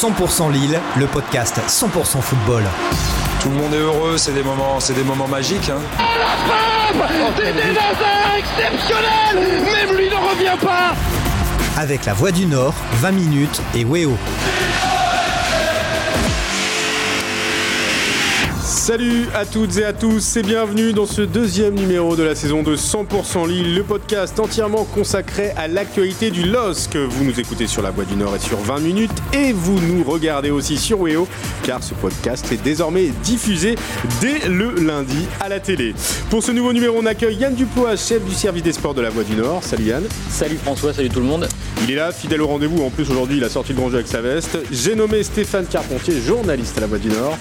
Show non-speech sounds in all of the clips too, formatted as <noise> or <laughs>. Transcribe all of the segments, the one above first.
100% Lille, le podcast 100% football. Tout le monde est heureux, c'est des moments, c'est des moments magiques. Hein. La frappe C'était exceptionnel Même lui ne revient pas Avec la Voix du Nord, 20 minutes et Weo. Salut à toutes et à tous et bienvenue dans ce deuxième numéro de la saison de 100% Lille, le podcast entièrement consacré à l'actualité du LOSC. Vous nous écoutez sur la Voix du Nord et sur 20 minutes et vous nous regardez aussi sur Weo car ce podcast est désormais diffusé dès le lundi à la télé. Pour ce nouveau numéro, on accueille Yann Dupois, chef du service des sports de la Voix du Nord. Salut Yann. Salut François, salut tout le monde. Il est là, fidèle au rendez-vous. En plus, aujourd'hui, il a sorti le grand jeu avec sa veste. J'ai nommé Stéphane Carpentier, journaliste à la Voix du Nord.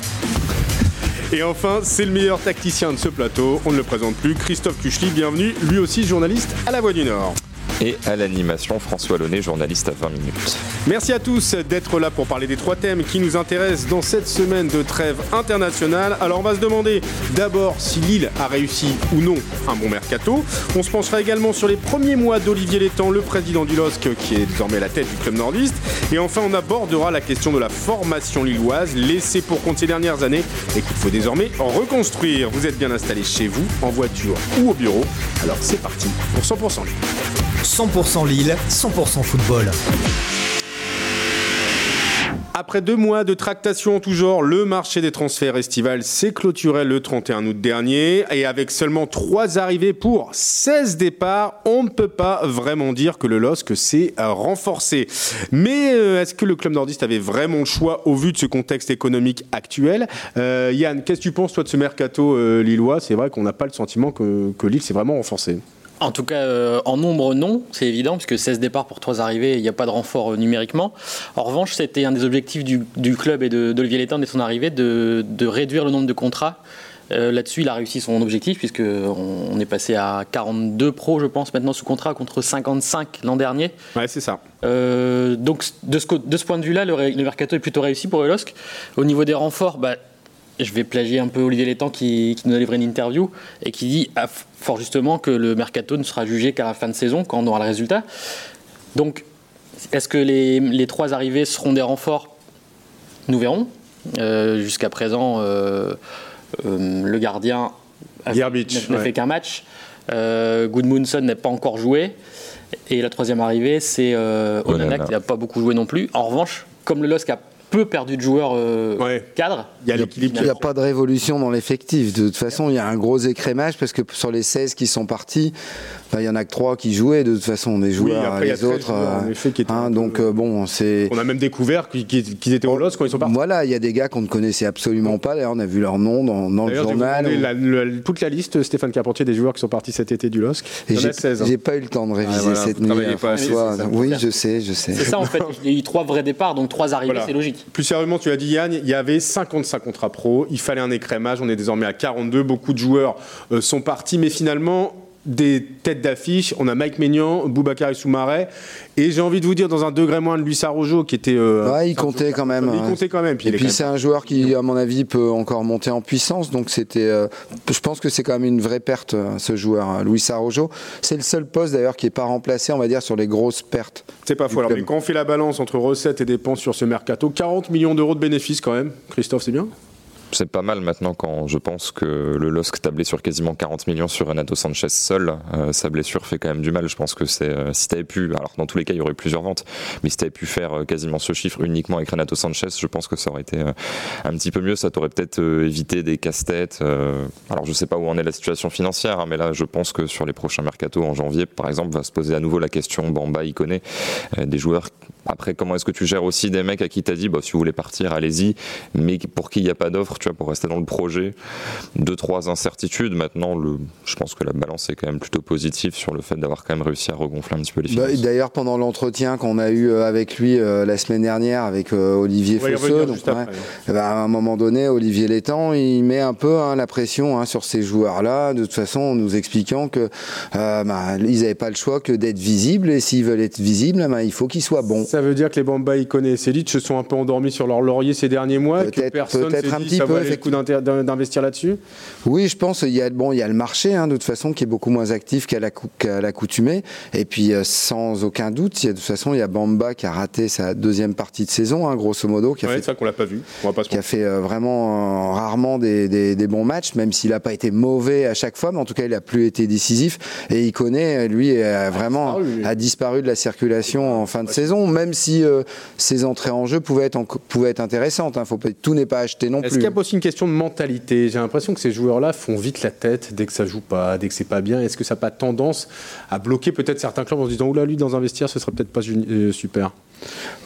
Et enfin, c'est le meilleur tacticien de ce plateau, on ne le présente plus, Christophe Kuchli, bienvenue, lui aussi journaliste à La Voix du Nord. Et à l'animation, François Launay, journaliste à 20 minutes. Merci à tous d'être là pour parler des trois thèmes qui nous intéressent dans cette semaine de trêve internationale. Alors on va se demander d'abord si Lille a réussi ou non un bon mercato. On se penchera également sur les premiers mois d'Olivier Létang, le président du LOSC qui est désormais la tête du club nordiste. Et enfin on abordera la question de la formation lilloise laissée pour compte ces dernières années et qu'il faut désormais reconstruire. Vous êtes bien installé chez vous, en voiture ou au bureau. Alors c'est parti pour 100% Lille. 100% Lille, 100% football. Après deux mois de tractation en tout genre, le marché des transferts estivales s'est clôturé le 31 août dernier. Et avec seulement trois arrivées pour 16 départs, on ne peut pas vraiment dire que le LOSC s'est renforcé. Mais euh, est-ce que le club nordiste avait vraiment le choix au vu de ce contexte économique actuel? Euh, Yann, qu'est-ce que tu penses toi de ce mercato euh, lillois? C'est vrai qu'on n'a pas le sentiment que, que Lille s'est vraiment renforcé. En tout cas, euh, en nombre, non, c'est évident, puisque 16 départs pour 3 arrivées, il n'y a pas de renfort euh, numériquement. En revanche, c'était un des objectifs du, du club et d'Olivier Létang dès son arrivée, de, de, réduire le nombre de contrats. Euh, Là-dessus, il a réussi son objectif, puisqu'on on est passé à 42 pros, je pense, maintenant sous contrat, contre 55 l'an dernier. Ouais, c'est ça. Donc, de ce, de ce, point de vue-là, le, le, mercato est plutôt réussi pour le LOSC. Au niveau des renforts, bah, je vais plagier un peu Olivier Létang qui, qui, nous a livré une interview et qui dit ah, fort justement que le mercato ne sera jugé qu'à la fin de saison, quand on aura le résultat. Donc, est-ce que les, les, trois arrivées seront des renforts? Nous verrons. Euh, Jusqu'à présent, euh, euh, le gardien n'a ouais. fait qu'un match. Euh, Goodmunson n'a pas encore joué. Et la troisième arrivée, c'est euh, Onana, qui n'a pas beaucoup joué non plus. En revanche, comme le LOSC a peu perdu de joueurs euh, ouais. cadres. Il y a l'équilibre. Il n'y a pas de révolution dans l'effectif. De toute façon, il y a un gros écrémage parce que sur les 16 qui sont partis, il y en a que 3 qui jouaient de toute façon, des joueurs, oui, après, les autres. Joueurs, euh, effet, qui hein, donc euh, bon, c'est. On a même découvert qu'ils étaient au LOS quand ils sont partis. Voilà, il y a des gars qu'on ne connaissait absolument pas. D'ailleurs, on a vu leur nom dans, dans le journal. Ou... La, la, toute la liste, Stéphane Carpentier, des joueurs qui sont partis cet été du LOSC. J'ai 16. J'ai pas eu le temps de réviser ah, voilà, cette nuit. François. Oui, je sais, je sais. C'est ça en fait. <laughs> Il y a eu trois vrais départs, donc trois arrivées, voilà. c'est logique. Plus sérieusement, tu as dit Yann, il y avait 55 contrats pro. Il fallait un écrémage. On est désormais à 42. Beaucoup de joueurs euh, sont partis, mais finalement des têtes d'affiche. On a Mike Maignan, Boubacar Soumaré. Et j'ai envie de vous dire, dans un degré moins de Luis Arrojo, qui était. Euh, ouais, il comptait quand même. Il comptait quand même. Puis et puis c'est un joueur qui, à mon avis, peut encore monter en puissance. Donc c'était. Euh, je pense que c'est quand même une vraie perte, ce joueur, Luis Arrojo. C'est le seul poste d'ailleurs qui n'est pas remplacé, on va dire, sur les grosses pertes. C'est pas faux. Alors, mais quand on fait la balance entre recettes et dépenses sur ce mercato, 40 millions d'euros de bénéfices quand même. Christophe, c'est bien? C'est pas mal maintenant quand je pense que le LOSC tablait sur quasiment 40 millions sur Renato Sanchez seul. Euh, sa blessure fait quand même du mal. Je pense que c'est euh, si t'avais pu, alors dans tous les cas il y aurait plusieurs ventes, mais si t'avais pu faire euh, quasiment ce chiffre uniquement avec Renato Sanchez, je pense que ça aurait été un petit peu mieux. Ça t'aurait peut-être évité des casse-têtes. alors je sais pas où en est la situation financière, hein, mais là je pense que sur les prochains mercatos en janvier, par exemple, va se poser à nouveau la question Bamba, Iconé, des joueurs. Après, comment est-ce que tu gères aussi des mecs à qui t'as dit, bah, si vous voulez partir, allez-y, mais pour qui il n'y a pas d'offre tu vois, pour rester dans le projet? Deux, trois incertitudes. Maintenant, le, je pense que la balance est quand même plutôt positive sur le fait d'avoir quand même réussi à regonfler un petit peu les finances. Bah, D'ailleurs, pendant l'entretien qu'on a eu avec lui euh, la semaine dernière avec euh, Olivier Fosseux, donc, ouais, bah, à un moment donné, Olivier Létang, il met un peu hein, la pression hein, sur ces joueurs-là, de toute façon, en nous expliquant que euh, bah, ils n'avaient pas le choix que d'être visibles, et s'ils veulent être visibles, il faut qu'ils soient bons. ça veut dire que les Bamba, Icone et Selic se sont un peu endormis sur leur laurier ces derniers mois que personne s'est dit ça valait le coup d'investir là-dessus. Oui, je pense qu'il y a bon, il y a le marché hein, de toute façon qui est beaucoup moins actif qu'à l'accoutumée. Et puis euh, sans aucun doute, il y a, de toute façon, il y a Bamba qui a raté sa deuxième partie de saison hein, grosso modo qui a fait ça qu'on l'a pas vu, qui a fait euh, vraiment rarement des, des, bons matchs même s'il n'a pas été mauvais à chaque fois mais en tout cas, il a plus été décisif. Et Icone lui a vraiment a disparu de la circulation en fin de saison même si euh, ses entrées en jeu pouvaient être, pouvaient être intéressantes. Hein. Faut pas, tout n'est pas acheté non plus. Est-ce qu'il y a aussi une question de mentalité? J'ai l'impression que ces joueurs-là font vite la tête dès que ça joue pas, dès que c'est pas bien. Est-ce que ça n'a pas tendance à bloquer peut-être certains clubs en se disant oula lui dans un vestiaire ce serait peut-être pas euh, super?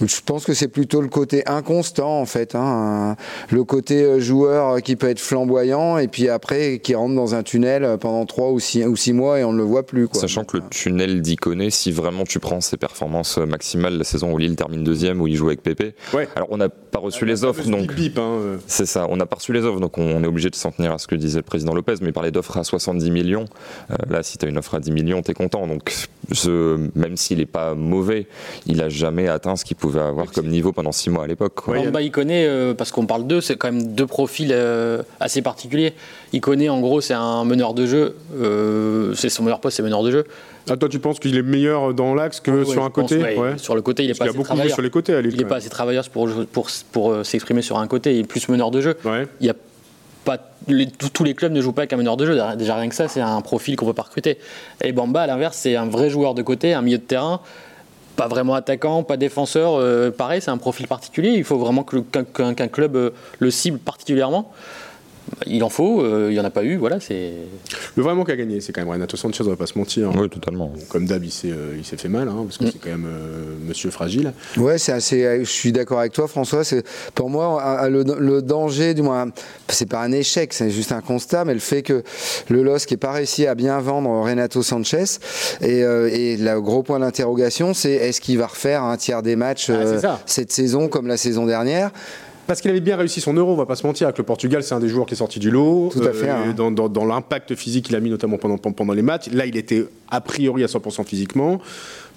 Je pense que c'est plutôt le côté inconstant en fait, hein. le côté euh, joueur qui peut être flamboyant et puis après qui rentre dans un tunnel pendant 3 ou 6, ou six mois et on ne le voit plus. Sachant que le tunnel d'Iconé, si vraiment tu prends ses performances maximales la saison où Lille termine deuxième, où il joue avec Pépé, alors on n'a pas reçu les offres, donc hein, euh. c'est ça, on n'a pas reçu les offres, donc on est obligé de s'en tenir à ce que disait le président Lopez, mais il parlait d'offres à 70 millions. Euh, là, si tu as une offre à 10 millions, tu es content. Donc même s'il n'est pas mauvais, il a jamais atteint ce qu'il pouvait avoir comme niveau pendant six mois à l'époque. Ouais, bah, il connaît, euh, parce qu'on parle d'eux, c'est quand même deux profils euh, assez particuliers. Il connaît, en gros, c'est un meneur de jeu. Euh, c'est son meilleur poste, c'est meneur de jeu. Ah, toi, tu penses qu'il est meilleur dans l'axe que sur un côté? Sur le côté, il est pas assez travailleur. sur les côtés Il n'est pas assez travailleur pour, pour, pour, s'exprimer sur un côté. Il est plus meneur de jeu. Il y a tous les clubs ne jouent pas avec un meneur de jeu. Déjà rien que ça, c'est un profil qu'on peut pas recruter. Et Bamba, à l'inverse, c'est un vrai joueur de côté, un milieu de terrain pas vraiment attaquant, pas défenseur. Euh, pareil, c'est un profil particulier. Il faut vraiment qu'un club euh, le cible particulièrement il en faut, euh, il n'y en a pas eu, voilà, c'est... Le vraiment qui a gagné, c'est quand même Renato Sanchez, on va pas se mentir. Oui, totalement. Comme d'hab, il s'est, euh, fait mal, hein, parce que mm. c'est quand même euh, monsieur fragile. Ouais, c'est assez, je suis d'accord avec toi, François. C'est, pour moi, le, danger, du moins, c'est pas un échec, c'est juste un constat, mais le fait que le LOSC n'ait pas réussi à bien vendre Renato Sanchez, et, et le gros point d'interrogation, c'est est-ce qu'il va refaire un tiers des matchs ah, cette saison comme la saison dernière? Parce qu'il avait bien réussi son euro, on va pas se mentir. Avec le Portugal, c'est un des joueurs qui est sorti du lot. Tout à fait. Euh, hein. Dans, l'impact physique qu'il a mis, notamment pendant, pendant les matchs. Là, il était a priori à 100% physiquement.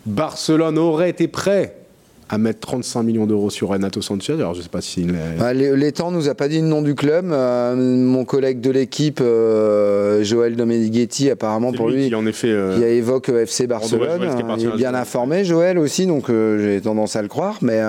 Barcelone aurait été prêt à mettre 35 millions d'euros sur Renato Sanchez. Alors je sais pas si bah, l'étang nous a pas dit le nom du club. Euh, mon collègue de l'équipe, euh, Joël Domenighetti, apparemment pour lui, qui, en effet, euh, qui a évoqué FC Barcelone. il est bien informé, Joël aussi, donc j'ai tendance à le croire. Mais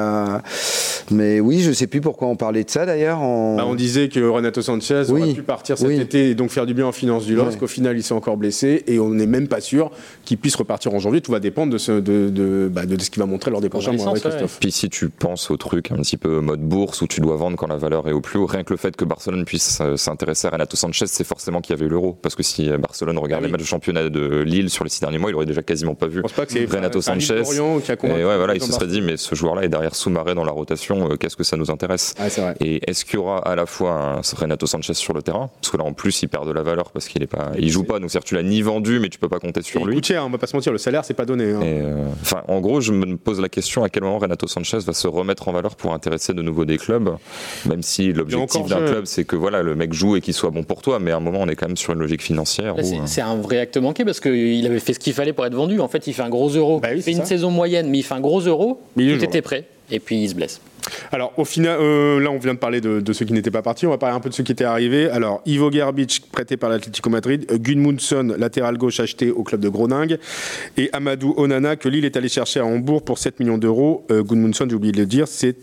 mais oui, je sais plus pourquoi on parlait de ça d'ailleurs. Bah, on disait que Renato Sanchez aurait pu partir cet été et donc faire du bien en finance du LOSC. Au final, il s'est encore blessé et on n'est même pas sûr qu'il puisse repartir en janvier. Tout va dépendre de ce, de, de, bah, de ce qu'il va montrer lors des prochains mois. Puis si tu penses au truc un petit peu mode bourse où tu dois vendre quand la valeur est au plus haut, rien que le fait que Barcelone puisse s'intéresser à Renato Sanchez, c'est forcément qu'il y avait eu l'euro. Parce que si Barcelone regardait ah les matchs de championnat de Lille sur les six derniers mois, il aurait déjà quasiment pas vu Renato Sanchez. Et ouais, voilà, il se serait dit, mais ce joueur-là est derrière sous-marin dans la rotation, euh, qu'est-ce que ça nous intéresse? Et est-ce qu'il y aura à la fois un Renato Sanchez sur le terrain? Parce que là, en plus, il perd de la valeur parce qu'il est pas, il joue pas. Donc, cest tu l'as ni vendu, mais tu peux pas compter sur lui. Il cher, on va pas se mentir, le salaire, c'est pas donné. Hein. Euh, enfin, en gros, je me pose la question à quel moment Renato Sanchez va se remettre en valeur pour intéresser de nouveau des clubs, même si l'objectif d'un club c'est que voilà le mec joue et qu'il soit bon pour toi, mais à un moment on est quand même sur une logique financière. Euh, c'est un vrai acte manqué parce qu'il avait fait ce qu'il fallait pour être vendu. En fait, il fait un gros euro. Bah il fait une saison moyenne, mais il fait un gros euro. Mais tout était prêt et puis il se blesse. Alors, au final, euh, là, on vient de parler de, ceux qui n'étaient pas partis. On va parler un peu de ceux qui étaient arrivés. Alors, Ivo Gerbic, prêté par l'Atlético Madrid. Gunmundsson, latéral gauche, acheté au club de Groningue. Et Amadou Onana, que Lille est allé chercher à Hambourg pour 7 millions d'euros. Euh, j'ai oublié de le dire, c'est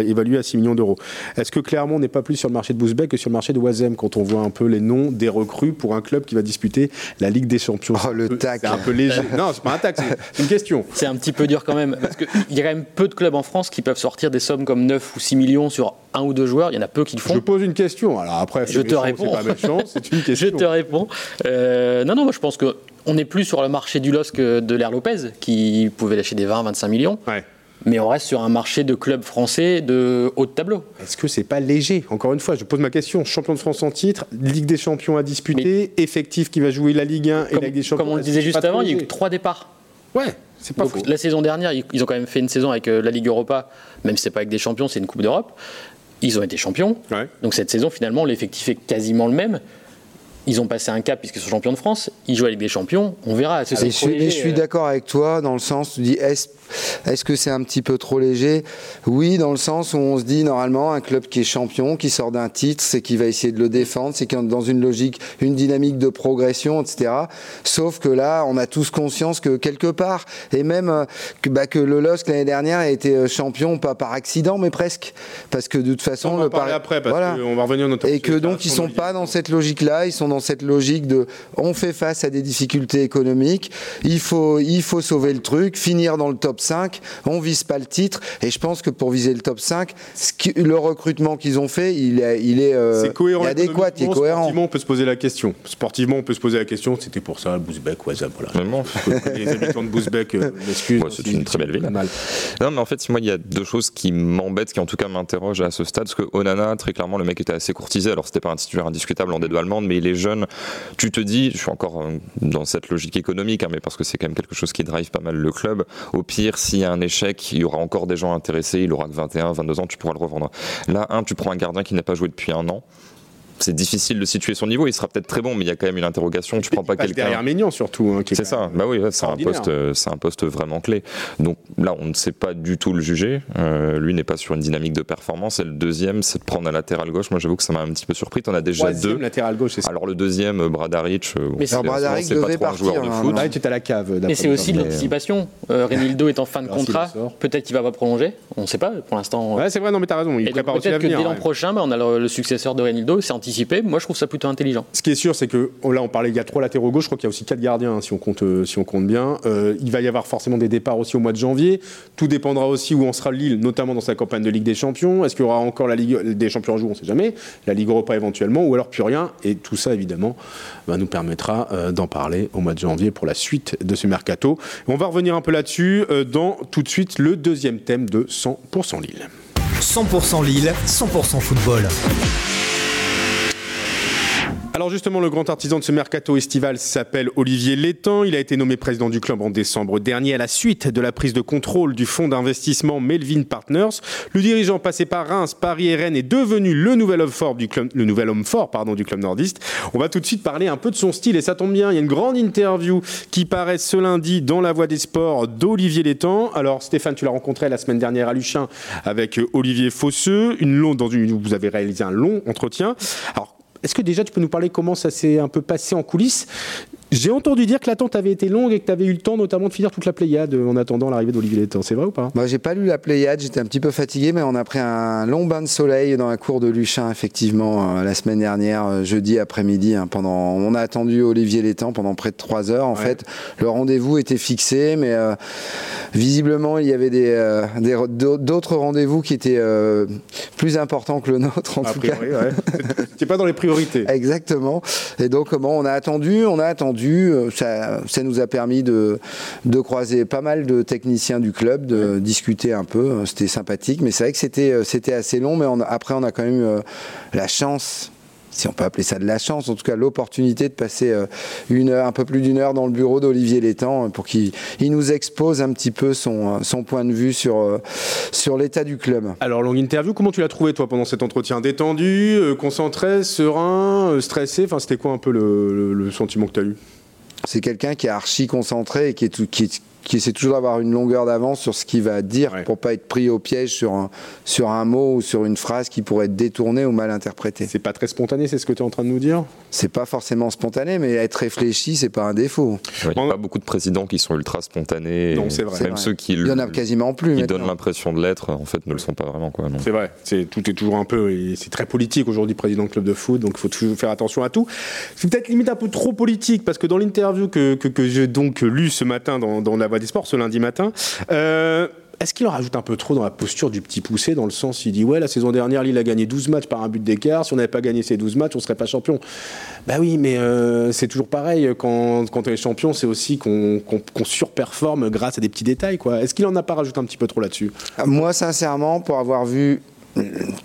évalué à 6 millions d'euros. Est-ce que clairement on n'est pas plus sur le marché de Bouzbek que sur le marché de Wazem quand on voit un peu les noms des recrues pour un club qui va disputer la Ligue des Champions? Oh, le tac C'est un peu léger. <laughs> non, c'est pas un tac, c'est <laughs> une question. C'est un petit peu dur quand même. Parce qu'il y a quand même peu de clubs en France qui peuvent sortir des sommes comme 9 ou 6 millions sur un ou deux joueurs. Il y en a peu qui le font. Je pose une question. Alors après, je te réponds. c'est une <laughs> question. je te réponds. Euh, non, non, moi je pense que on n'est plus sur le marché du LOSC de l'Air Lopez, qui pouvait lâcher des 20-25 millions. Mais on reste sur un marché de clubs français de haut de tableau. Est-ce que c'est pas léger? Encore une fois, je pose ma question. Champion de France en titre, Ligue des Champions à disputer, effectif qui va jouer la Ligue 1 et la Ligue des Champions. Comme on le disait juste avant, il y a eu trois départs. Ouais, c'est pas faux. La saison dernière, ils ont quand même fait une saison avec euh, la Ligue Europa, même si c'est pas avec des champions, c'est une Coupe d'Europe. Ils ont été champions. Donc cette saison, finalement, l'effectif est quasiment le même. Ils ont passé un cap puisqu'ils sont champions de France. Ils jouent à Ligue des Champions. On verra. je, suis d'accord avec toi dans le sens, tu dis, est-ce est que c'est un petit peu trop léger? Oui, dans le sens où on se dit normalement un club qui est champion, qui sort d'un titre, c'est qu'il va essayer de le défendre, c'est qu'il est dans une logique, une dynamique de progression, etc. Sauf que là, on a tous conscience que quelque part, et même euh, que, bah, que le LOSC l'année dernière a été euh, champion, pas par accident, mais presque, parce que de toute façon, on va parler après, parce qu'on va revenir Et que donc ils sont pas dans cette logique-là, ils sont dans cette logique de on fait face à des difficultés économiques, il faut, il faut sauver le truc, finir dans le top 5, on vise pas le titre, et je pense que pour viser le top 5, le recrutement qu'ils ont fait, il est, il est, euh, cohérent, adéquat, il est cohérent. Sportivement, on peut se poser la question. Sportivement, on peut se poser la question, c'était pour ça, Bouzbek, ouais, ça, voilà. Les <laughs> habitants de Bouzbek euh, m'excusent. c'est une très belle ville. Non, mais en fait, moi, il y a deux choses qui m'embêtent, qui en tout cas m'interrogent à ce stade, parce que Onana, très clairement, le mec était assez courtisé, alors c'était pas un titulaire indiscutable en dédo allemande, mais il est Tu te dis, je suis encore euh, dans cette logique économique, hein, mais parce que c'est quand même quelque chose qui drive pas mal le club. Au pire, s'il y a un échec, il y aura encore des gens intéressés, il aura que 21, 22 ans, tu pourras le revendre. Là, un, tu prends un gardien qui n'a pas joué depuis un an c'est difficile de situer son niveau. Il sera peut-être très bon, mais il y a quand même une interrogation. Tu prends pas quelqu'un derrière Ménian surtout. Hein, c'est ça. Bah oui, c'est un poste, c'est un poste vraiment clé. Donc là, on ne sait pas du tout le juger. Euh, lui n'est pas sur une dynamique de performance. Et le deuxième, c'est de prendre un latéral gauche. Moi, j'avoue que ça m'a un petit peu surpris. T'en as déjà deux. latéral gauche. Ça. Alors le deuxième, euh, Bradaric. Euh, mais c'est pas partir. Joueur de foot. Bradaric est à la cave. Mais c'est aussi de l'anticipation. Euh, Renildo est en fin de contrat. Peut-être qu'il va pas prolonger. On ne sait pas pour l'instant. Ouais, c'est vrai. Non, mais t'as raison. Il prépare aussi Peut-être que dès l'an prochain, bah, on a le successeur de Renildo. C'est anticipé. Moi, je trouve ça plutôt intelligent. Ce qui est sûr, c'est que oh, là, on parlait, il y a trois latéraux gauche, je crois qu'il y a aussi quatre gardiens, hein, si, on compte, euh, si on compte bien. Euh, il va y avoir forcément des départs aussi au mois de janvier. Tout dépendra aussi où en sera Lille, notamment dans sa campagne de Ligue des Champions. Est-ce qu'il y aura encore la Ligue des Champions en jour On ne sait jamais. La Ligue Europa éventuellement, ou alors plus rien. Et tout ça, évidemment, va nous permettra euh, d'en parler au mois de janvier pour la suite de ce mercato. On va revenir un peu là-dessus dans tout de suite le deuxième thème de 100% Lille. 100% Lille, 100% football. Alors justement, le grand artisan de ce mercato estival s'appelle Olivier Létang. Il a été nommé président du club en décembre dernier à la suite de la prise de contrôle du fonds d'investissement Melvin Partners. Le dirigeant passé par Reims, Paris et Rennes est devenu le nouvel homme fort du club, le nouvel homme fort pardon, du club nordiste. On va tout de suite parler un peu de son style et ça tombe bien. Il y a une grande interview qui paraît ce lundi dans la Voix des Sports d'Olivier Létang. Alors Stéphane, tu l'as rencontré la semaine dernière à Luchin avec Olivier Fosseux. Une longue, dans une, vous avez réalisé un long entretien. Alors est-ce que déjà tu peux nous parler comment ça s'est un peu passé en coulisses? J'ai entendu dire que l'attente avait été longue et que tu avais eu le temps notamment de finir toute la Pléiade en attendant l'arrivée d'Olivier Létang. C'est vrai ou pas? Moi, j'ai pas lu la Pléiade, j'étais un petit peu fatigué, mais on a pris un long bain de soleil dans la cour de Luchin, effectivement, euh, la semaine dernière, euh, jeudi après-midi. Hein, pendant, on a attendu Olivier Létang pendant près de trois heures. En fait, le rendez-vous était fixé, mais euh, visiblement, il y avait des, d'autres rendez-vous qui étaient plus importants que le nôtre, en tout cas. Ouais. <laughs> pas dans les priorités. Exactement. Et donc, comment on a attendu? On a attendu euh, ça, nous a permis de, croiser pas mal de techniciens du club, de discuter un peu. Euh, c'était sympathique, mais c'est vrai que c'était, euh, assez long. Mais après, on a quand même eu la chance si on peut appeler ça de la chance, en tout cas l'opportunité de passer une heure, un peu plus d'une heure dans le bureau d'Olivier Létang pour qu'il nous expose un petit peu son, point de vue sur, sur l'état du club. Alors, longue interview, comment tu l'as trouvé toi pendant cet entretien? Détendu, concentré, serein, stressé? Enfin, c'était quoi un peu le sentiment que tu as eu? C'est quelqu'un qui est archi concentré et qui, est qui, qui essaie toujours d'avoir une longueur d'avance sur ce qu'il va dire pour pas être pris au piège sur un, sur un mot ou sur une phrase qui pourrait être détournée ou mal interprétée. C'est pas très spontané, c'est ce que tu es en train de nous dire? C'est pas forcément spontané, mais être réfléchi, c'est pas un défaut. Il n'y a pas beaucoup de présidents qui sont ultra spontanés. Non, c'est vrai. Même ceux qui, Il y en a quasiment plus. Qui donnent l'impression de l'être, en fait, ne le sont pas vraiment. C'est vrai. C'est, tout est toujours un peu. C'est très politique aujourd'hui, président de club de foot, donc il faut toujours faire attention à tout. C'est peut-être limite un peu trop politique, parce que dans l'interview que, que, j'ai donc lu ce matin dans, dans La Des Sports, ce lundi matin, euh, est-ce qu'il en rajoute un peu trop dans la posture du petit poussé, dans le sens, il dit Ouais, la saison dernière, Lille a gagné 12 matchs par un but d'écart. Si on n'avait pas gagné ces 12 matchs, on ne serait pas champion. Bah oui, mais euh, c'est toujours pareil. Quand, quand on est champion, c'est aussi qu'on surperforme grâce à des petits détails. Est-ce qu'il en a pas rajouté un petit peu trop là-dessus? Moi, sincèrement, pour avoir vu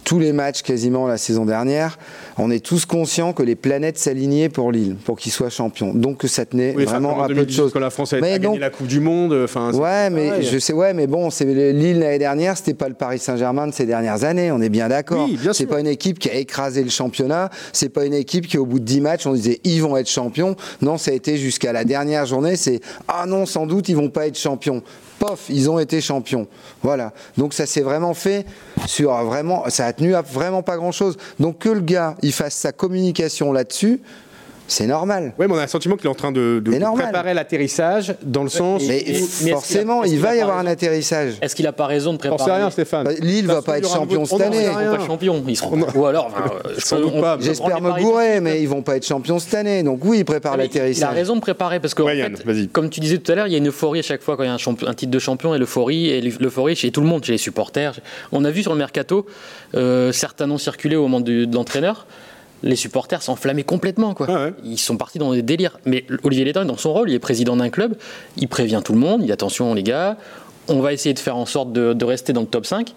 tous les matchs quasiment la saison dernière, on est tous conscients que les planètes s'alignaient pour Lille, pour qu'il soit champion. Donc que ça tenait vraiment à peu de choses. Que la France a gagné la Coupe du Monde. Enfin, ouais, mais je sais, ouais, mais bon, c'est Lille l'année dernière, c'était pas le Paris Saint-Germain de ces dernières années. On est bien d'accord. Oui, c'est pas une équipe qui a écrasé le championnat. C'est pas une équipe qui, au bout de 10 matchs, on disait ils vont être champions. Non, ça a été jusqu'à la dernière journée. C'est ah non, sans doute ils vont pas être champions pof, ils ont été champions. Voilà. Donc ça s'est vraiment fait sur vraiment, ça a tenu à vraiment pas grand chose. Donc que le gars, il fasse sa communication là-dessus, c'est normal. Oui, mais on a le sentiment qu'il est en train de, préparer l'atterrissage dans le sens. Mais, forcément, il, va y avoir un atterrissage. Est-ce qu'il n'a pas raison de préparer rien, Stéphane. Bah, Lille va pas être champion cette année. Ils seront pas champions. Ils seront... Ou alors, <laughs> euh, j'espère me gourer, mais ils vont pas être champions cette année. Donc oui, il prépare l'atterrissage. Il a raison de préparer parce que, comme tu disais tout à l'heure, il y a une euphorie à chaque fois quand il y a un, titre de champion et l'euphorie et l'euphorie chez tout le monde, chez les supporters. On a vu sur le mercato euh, certains noms circuler au moment de l'entraîneur les supporters s'enflammaient complètement. Quoi. Ah ils sont partis dans des délires. Mais Olivier Létang, dans son rôle, il est président d'un club, il prévient tout le monde, il dit attention les gars, on va essayer de faire en sorte de, rester dans le top 5.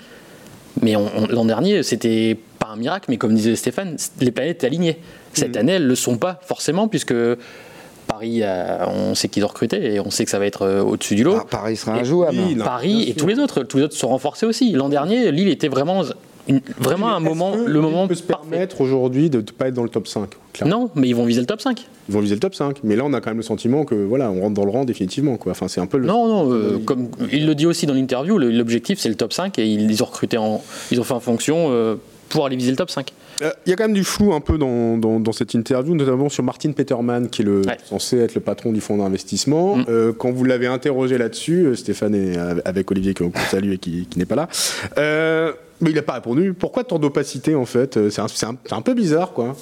Mais l'an dernier, c'était pas un miracle, mais comme disait Stéphane, les planètes étaient alignées. Cette mm. année, elles ne le sont pas forcément, puisque Paris, on sait qu'ils ont recruté et on sait que ça va être euh, au-dessus du lot. Ah, Paris sera injouable. Paris et tous les autres, tous les autres sont renforcés aussi. L'an dernier, Lille était vraiment vraiment un moment, le moment peut se permettre aujourd'hui de ne pas être dans le top 5. Non, mais ils vont viser le top 5. Ils vont viser le top 5. Mais là, on a quand même le sentiment que voilà, on rentre dans le rang définitivement. Quoi. Enfin, c'est un peu le... Non, non, euh, comme il le dit aussi dans l'interview, l'objectif c'est le top 5 et ils ont recruté en, ils ont fait en fonction euh, pour aller viser le top 5. Euh, il y a quand même du flou un peu dans, dans, cette interview, notamment sur Martin Peterman, qui est le, censé être le patron du fonds d'investissement. Mm. quand vous l'avez interrogé là-dessus, Stéphane est avec Olivier, qu'on salue et qui, qui n'est pas là. Mais il n'a pas répondu. Pourquoi tant d'opacité en fait? C'est un, un, peu bizarre quoi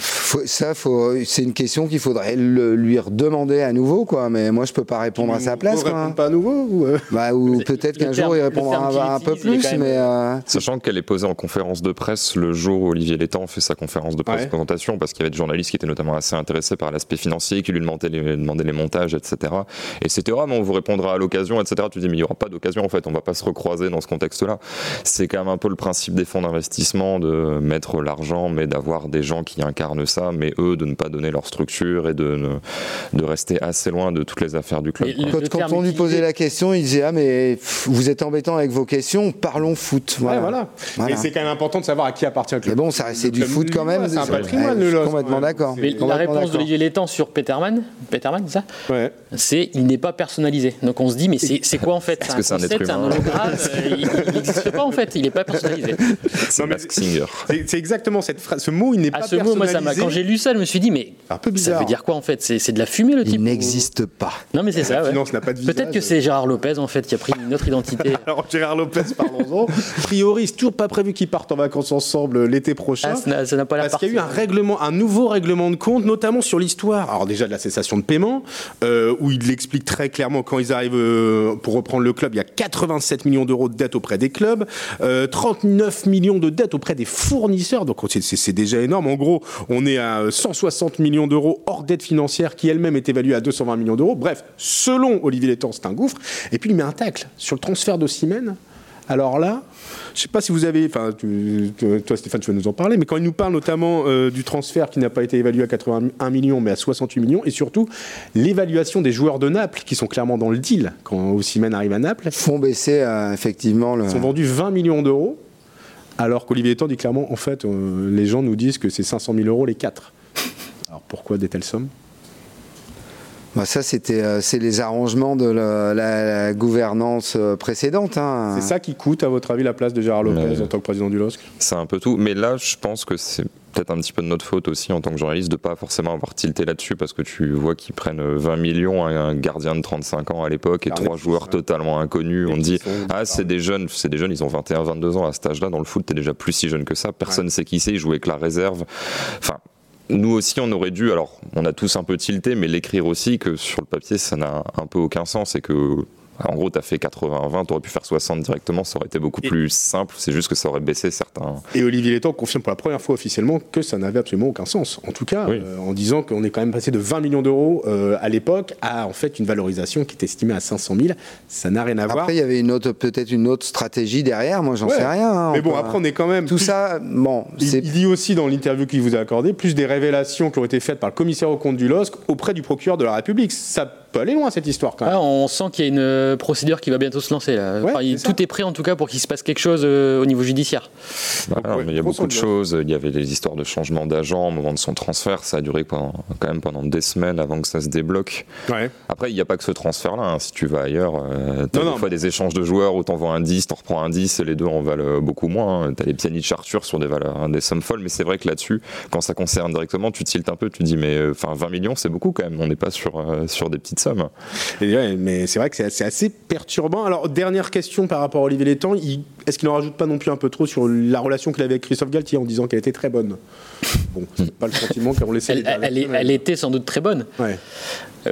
ça, faut, c'est une question qu'il faudrait lui redemander à nouveau, quoi. Mais moi, je peux pas répondre à sa place. Quoi. pas à nouveau ou, euh? Bah, ou peut-être qu'un jour il répondra un, peu plus, mais euh, sachant qu'elle est posée en conférence de presse le jour où Olivier Létang fait sa conférence de presse présentation, parce qu'il y avait des journalistes qui étaient notamment assez intéressés par l'aspect financier, qui lui demandaient les, demandaient les montages, etc. Et c'était vraiment, on vous répondra à l'occasion, etc. Tu dis mais il n'y aura pas d'occasion en fait, on va pas se recroiser dans ce contexte-là. C'est quand même un peu le principe des fonds d'investissement de mettre l'argent, mais d'avoir des gens qui incarnent ça mais eux de ne pas donner leur structure et de, de rester assez loin de toutes les affaires du club. quand, on lui posait la question, il disait Ah, mais vous êtes embêtant avec vos questions, parlons foot. Voilà. Et c'est quand même important de savoir à qui appartient le club. Mais bon, ça c'est du foot quand même. C'est un patrimoine, le Complètement d'accord. Mais la réponse d'Olivier Létang sur Peterman, Peterman, c'est ça ouais. C'est il n'est pas personnalisé. Donc on se dit, mais c'est quoi en fait C'est un, concept, un hologramme, euh, il n'existe pas en fait, il n'est pas personnalisé. <laughs> C'est exactement cette phrase. Ce mot, il n'est ah, pas personnalisé. Quand j'ai lu ça, je me suis dit, mais un peu bizarre. ça veut dire quoi en fait? C'est de la fumée le type Il n'existe pas. Non, mais c'est ça. Finance n'a pas de Peut-être que c'est Gérard Lopez en fait qui a pris une autre identité. <laughs> Alors, Gérard Lopez, parlons-en. <laughs> A priori, c'est toujours pas prévu qu'ils partent en vacances ensemble l'été prochain. Ah, ça n'a pas l'air Parce qu'il y a eu un règlement, un nouveau règlement de compte, notamment sur l'histoire. Alors, déjà de la cessation de paiement, euh, où il l'explique très clairement quand ils arrivent euh, pour reprendre le club, il y a 87 millions d'euros de dettes auprès des clubs, 39 euh, millions de dettes auprès des fournisseurs. Donc, c'est déjà énorme. En gros, on est à 160 millions d'euros hors dette financière qui elle-même est évaluée à 220 millions d'euros. Bref, selon Olivier Létang, c'est un gouffre. Et puis il met un tacle sur le transfert d'Ossimène. Alors là, je ne sais pas si vous avez, enfin, toi Stéphane, tu vas nous en parler, mais quand il nous parle notamment euh, du transfert qui n'a pas été évalué à 81 millions, mais à 68 millions, et surtout l'évaluation des joueurs de Naples qui sont clairement dans le deal quand Ossimène arrive à Naples. Font baisser euh, effectivement le. Ils sont vendus 20 millions d'euros, alors qu'Olivier Létang dit clairement, en fait, euh, les gens nous disent que c'est 500 000 euros les quatre. Alors pourquoi des telles sommes? Bah ça, c'était, euh, c'est les arrangements de la, gouvernance euh, précédente. Hein. C'est ça qui coûte, à votre avis, la place de Gérard Lopez en tant que président du LOSC? C'est un peu tout. Mais là, je pense que c'est peut-être un petit peu de notre faute aussi en tant que journaliste de pas forcément avoir tilté là-dessus parce que tu vois qu'ils prennent 20 millions à un gardien de 35 ans à l'époque et trois joueurs totalement inconnus. On dit ah c'est des jeunes, c'est des jeunes, ils ont 21, 22 ans à cet âge-là dans le foot, t'es déjà plus si jeune que ça. Personne ne sait qui c'est, ils jouent avec la réserve. Enfin nous aussi, on aurait dû, alors on a tous un peu tilté, mais l'écrire aussi, que sur le papier, ça n'a un peu aucun sens et que En gros, tu as fait 80-20, tu aurais pu faire 60 directement, ça aurait été beaucoup plus simple. C'est juste que ça aurait baissé certains. Et Olivier Létang confirme pour la première fois officiellement que ça n'avait absolument aucun sens. En tout cas, euh, en disant qu'on est quand même passé de 20 millions d'euros euh, à l'époque à en fait une valorisation qui est estimée à 500 000. Ça n'a rien à voir. Après, il y avait une autre, peut-être une autre stratégie derrière. Moi, j'en sais rien. Hein, Mais bon, après, on est quand même. Tout ça, bon. Il, il, dit aussi dans l'interview qu'il vous a accordé plus des révélations qui ont été faites par le commissaire au compte du LOSC auprès du procureur de la République. Ça peut aller loin cette histoire quand même. Ah, on sent qu'il y a une euh, procédure qui va bientôt se lancer. Là. tout est prêt en tout cas pour qu'il se passe quelque chose euh, au niveau judiciaire. Bah, il y a beaucoup de choses. Il y avait des histoires de changement d'agent au moment de son transfert. Ça a duré pendant, quand même pendant des semaines avant que ça se débloque. Après, il n'y a pas que ce transfert-là. Hein. Si tu vas ailleurs, euh, tu as des fois des échanges de joueurs où tu envoies un 10, tu reprends un 10 et les deux en valent beaucoup moins. Hein. Tu as les Pjanic Arthur sur des valeurs, hein, des sommes folles. Mais c'est vrai que là-dessus, quand ça concerne directement, tu tiltes un peu. Tu dis, mais enfin 20 millions, c'est beaucoup quand même. On n'est pas sur, sur des petites sommes. mais c'est vrai que c'est assez perturbant. Alors, dernière question par rapport à Olivier Létang. Est-ce qu'il n'en rajoute pas non plus un peu trop sur la relation qu'il avait avec Christophe Galtier en disant qu'elle était très bonne? Bon, c'est <laughs> pas le sentiment qu'on laissait. Elle, elle, elle, était sans doute très bonne. Ouais.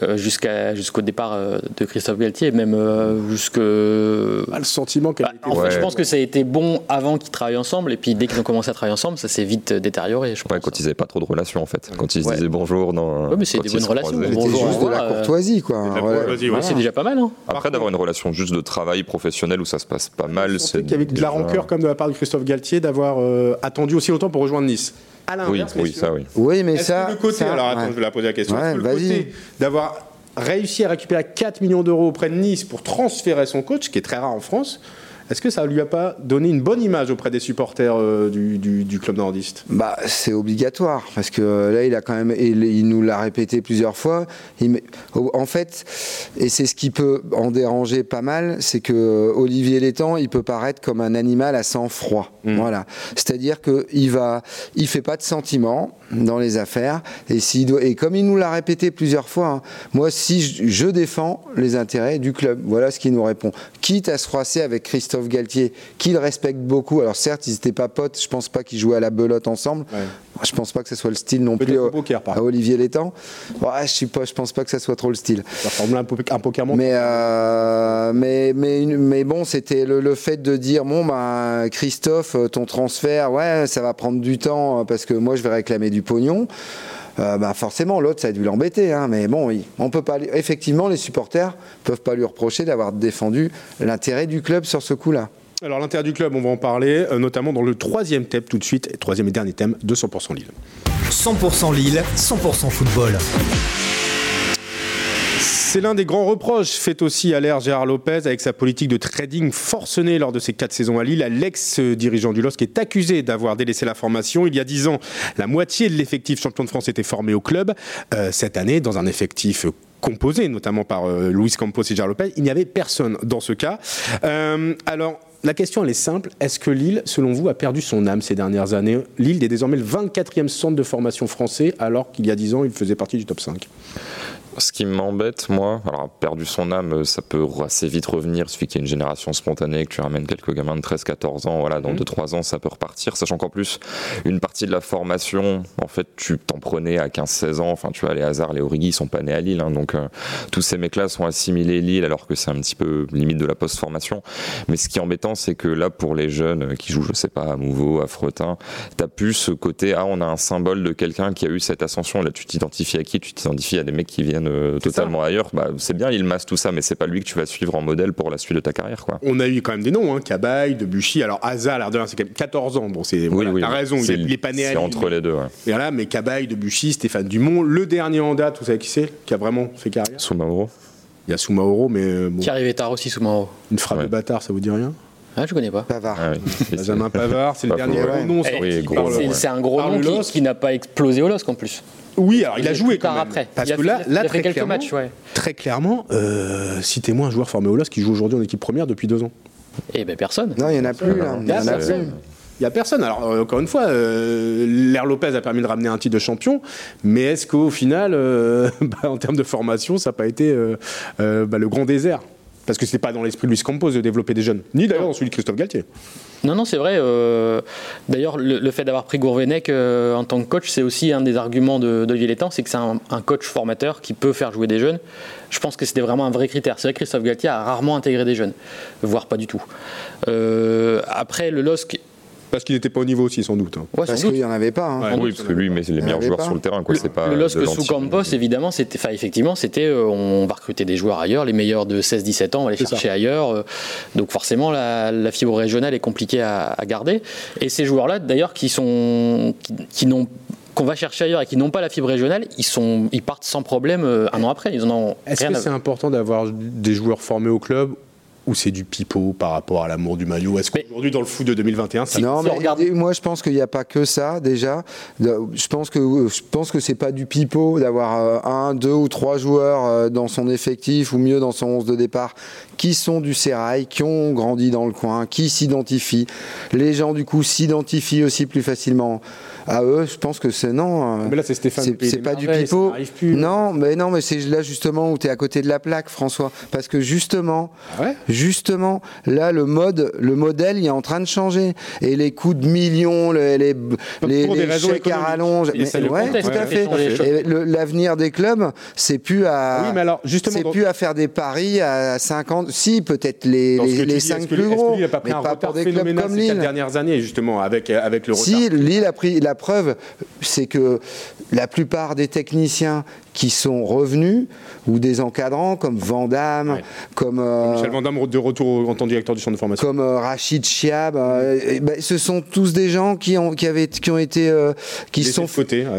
Euh, jusqu'à jusqu'au départ euh, de Christophe Galtier, même euh, jusque. Ah, le sentiment qu'elle. Bah, en fait, je pense que ça a été bon avant qu'ils travaillent ensemble, et puis dès qu'ils ont commencé à travailler ensemble, ça s'est vite détérioré. Je ouais, quand ils n'avaient pas trop de relations en fait, quand ils se disaient bonjour. Ouais, mais c'est des bonnes relations. C'était juste de la courtoisie quoi. c'est déjà pas mal. Hein. Après d'avoir une relation juste de travail professionnel où ça se passe pas mal, c'est. Qu'il y avait de la rancœur comme de la part de Christophe Galtier d'avoir attendu aussi longtemps pour rejoindre Nice. À oui, oui, ça, oui. Oui, mais ça. le côté, alors attends, je vais la poser la question. le côté d'avoir réussi à récupérer 4 millions d'euros auprès de Nice pour transférer son coach, ce qui est très rare en France, est-ce que ça ne lui a pas donné une bonne image auprès des supporters euh, du, club nordiste? Bah, c'est obligatoire parce que euh, là, il a quand même, il, nous l'a répété plusieurs fois. en fait, et c'est ce qui peut en déranger pas mal, c'est que euh, Olivier Létang, il peut paraître comme un animal à sang froid. Mmh. Voilà, c'est-à-dire que il va, il fait pas de sentiments dans les affaires et s'il doit, et comme il nous l'a répété plusieurs fois, hein, moi, si je, je défends les intérêts du club, voilà ce qu'il nous répond. Quitte à se froisser avec Christophe Christophe Galtier, qu'il respecte beaucoup. Alors certes, ils n'étaient pas potes, je pense pas qu'ils jouaient à la belote ensemble. Ouais. Je pense pas que ce soit le style non plus à Olivier Létang. Ouais, je suis pas, je pense pas que ça soit trop le style. un, un poker mais, euh, mais, mais, mais bon, c'était le, fait de dire bon bah Christophe, ton transfert, ouais, ça va prendre du temps parce que moi je vais réclamer du pognon. Euh, bah forcément l'autre ça a dû l'embêter. Hein, mais bon, on peut pas. Effectivement, les supporters peuvent pas lui reprocher d'avoir défendu l'intérêt du club sur ce coup-là. Alors l'intérêt du club, on va en parler, euh, notamment dans le troisième thème tout de suite, troisième et dernier thème de 100% Lille. 100% Lille, 100% football. C'est l'un des grands reproches fait aussi à l'ère Gérard Lopez avec sa politique de trading forcenée lors de ses quatre saisons à Lille. L'ex-dirigeant du LOSC est accusé d'avoir délaissé la formation. Il y a dix ans, la moitié de l'effectif champion de France était formé au club. Euh, cette année, dans un effectif composé notamment par euh, Luis Campos et Gérard Lopez, il n'y avait personne dans ce cas. Euh, alors, la question, elle est simple. Est-ce que Lille, selon vous, a perdu son âme ces dernières années? Lille est désormais le 24e centre de formation français, alors qu'il y a 10 ans, il faisait partie du top 5. Ce qui m'embête, moi, alors perdu son âme, ça peut assez vite revenir. Suffit qu'il y ait une génération spontanée, que tu ramènes quelques gamins de 13-14 ans, voilà, dans 2-3 mmh. ans, ça peut repartir. Sachant qu'en plus, une partie de la formation, en fait, tu t'en prenais à 15-16 ans. Enfin, tu vois, les hasards, les Origi, ils sont pas nés à Lille. Hein, donc, euh, tous ces mecs-là sont assimilés Lille, alors que c'est un petit peu limite de la post-formation. Mais ce qui est embêtant, c'est que là, pour les jeunes qui jouent, je sais pas, à Mouveau, à Fretin, t'as plus ce côté, ah, on a un symbole de quelqu'un qui a eu cette ascension. Là, tu t'identifies à qui? Tu t'identifies à des mecs qui viennent euh, totalement ailleurs, bah, c'est bien, il masse tout ça, mais c'est pas lui que tu vas suivre en modèle pour la suite de ta carrière. Quoi. On a eu quand même des noms, hein, Cabaye, Debuchy, alors Asa, l'air de c'est quand même 14 ans. Bon, c'est, oui, t'as raison, il, est pas né C'est entre les deux. Ouais. Et voilà, mais Cabaye, Debuchy, Stéphane Dumont, le dernier en date, vous savez qui c'est, qui a vraiment fait carrière? Soumaoro. Il y a Soumaoro, mais. Euh, bon. Qui arrivait tard aussi, Soumaoro. Une frappe de bâtard, ça vous dit rien? Ah, je connais pas. Pavard. Ah, oui. <laughs> Benjamin Pavard, c'est le dernier gros nom. c'est un gros nom qui, qui n'a pas explosé au LOSC en plus. Oui, alors il, a joué quand même. après. Parce que là, là très, clairement, matchs, très clairement, euh, citez-moi un joueur formé au LOS qui joue aujourd'hui en équipe première depuis deux ans. Eh ben personne. Non, il n'y en a plus. Là. Il y en a plus. Il n'y a personne. Alors, euh, encore une fois, euh, l'Air Lopez a permis de ramener un titre de champion, mais est-ce qu'au final, euh, <laughs> bah, en termes de formation, ça n'a pas été euh, bah, le grand désert? Parce que c'est pas dans l'esprit de Luis Campos de développer des jeunes, ni d'ailleurs dans celui de Christophe Galtier. Non, non, c'est vrai. Euh, d'ailleurs, le, fait d'avoir pris Gourvenec euh, en tant que coach, c'est aussi un des arguments de, de Létang, c'est que c'est un, coach formateur qui peut faire jouer des jeunes. Je pense que c'était vraiment un vrai critère. C'est vrai que Christophe Galtier a rarement intégré des jeunes, voire pas du tout. Euh, après, le LOSC parce qu'il n'était pas au niveau aussi, sans doute. Hein. parce qu'il n'y en avait pas. Hein. oui, parce que lui, mais c'est les meilleurs joueurs sur le terrain. Quoi. Le, pas le LOSC sous Campos, évidemment, c'était, effectivement, c'était, euh, on va recruter des joueurs ailleurs, les meilleurs de 16-17 ans, on va les chercher ailleurs. Euh. donc forcément, la, fibre régionale est compliquée à, garder. Et ces joueurs-là, d'ailleurs, qui sont, qui, n'ont qu'on va chercher ailleurs et qui n'ont pas la fibre régionale, ils, sont, ils partent sans problème euh, un an après. Ils en Est-ce que c'est important d'avoir des joueurs formés au club ou c'est du pipeau par rapport à l'amour du maillot? Est-ce qu'aujourd'hui, dans le foot de 2021, ça Non, mais moi, je pense qu'il n'y a pas que ça, déjà. Je pense que, je pense que c'est pas du pipeau d'avoir euh, un, deux ou trois joueurs euh, dans son effectif, ou mieux dans son 11 de départ, qui sont du sérail, qui ont grandi dans le coin, qui s'identifient. Les gens, du coup, s'identifient aussi plus facilement à eux. Je pense que c'est non. Euh, mais là, c'est Stéphane. C'est pas du pipeau. Non, mais non, mais c'est là justement où tu es à côté de la plaque, François. Parce que justement, ah justement, là, le mode, le modèle, il est en train de changer. Et les coûts de millions, les, les, les, chèques à rallonge. ouais, tout à fait. L'avenir des clubs, c'est plus à. Oui, mais alors, justement. C'est plus à faire des paris à 50. Si, peut-être les, les, 5 plus gros. mais pas pour des clubs comme Lille. dernières années, justement, avec, avec le retard. Si, Lille a pris. La preuve, c'est que la plupart des techniciens qui sont revenus, ou des encadrants comme Vandamme, comme... Euh, Michel Vandamme de retour en tant directeur du centre de formation. Comme euh, Rachid Chiab. Euh, ben, ce sont tous des gens qui ont, qui avaient, qui ont été... qui, sont,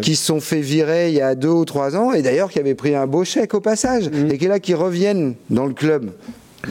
qui sont fait virer il y a deux ou trois ans, et d'ailleurs qui avaient pris un beau chèque au passage, mmh. et qui là, qui reviennent dans le club.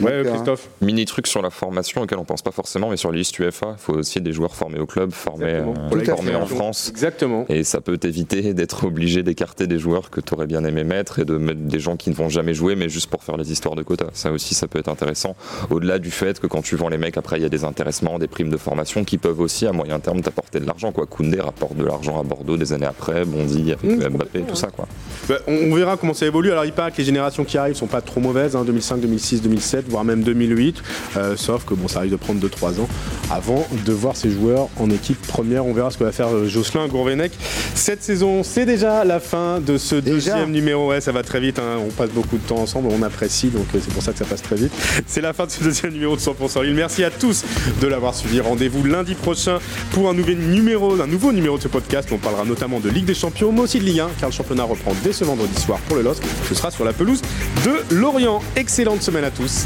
Ouais, Christophe. Mini truc sur la formation auquel on pense pas forcément, mais sur les listes UFA, il faut aussi des joueurs formés au club, formés, euh, en France. Exactement. Et ça peut t'éviter d'être obligé d'écarter des joueurs que tu aurais bien aimé mettre et de mettre des gens qui ne vont jamais jouer, mais juste pour faire les histoires de quotas. Ça aussi, ça peut être intéressant. Au-delà du fait que quand tu vends les mecs, après, il y a des intéressements, des primes de formation qui peuvent aussi, à moyen terme, t'apporter de l'argent. Quoi. Koundé rapporte de l'argent à Bordeaux des années après, Bondy avec mmh. Mbappé, tout ça. Quoi. Bah, on, verra comment ça évolue. Alors, il paraît que les générations qui arrivent sont pas trop mauvaises, 2005, 2006, 2007, voire même 2008. Euh, sauf que bon, ça arrive de prendre 2-3 ans avant de voir ces joueurs en équipe première. On verra ce que va faire euh, Jocelyn Gourvenec cette saison. C'est déjà la fin de ce deuxième numéro. Ouais, ça va très vite. Hein. On passe beaucoup de temps ensemble, on apprécie, donc euh, c'est pour ça que ça passe très vite. C'est la fin de ce deuxième numéro de 100% Lille. Merci à tous de l'avoir suivi. Rendez-vous lundi prochain pour un nouvel numéro, un nouveau numéro de ce podcast. On parlera notamment de Ligue des Champions, mais aussi de Ligue 1, car le championnat reprend dès ce vendredi soir pour le LOSC. Ce sera sur la pelouse de Lorient. Excellente semaine à tous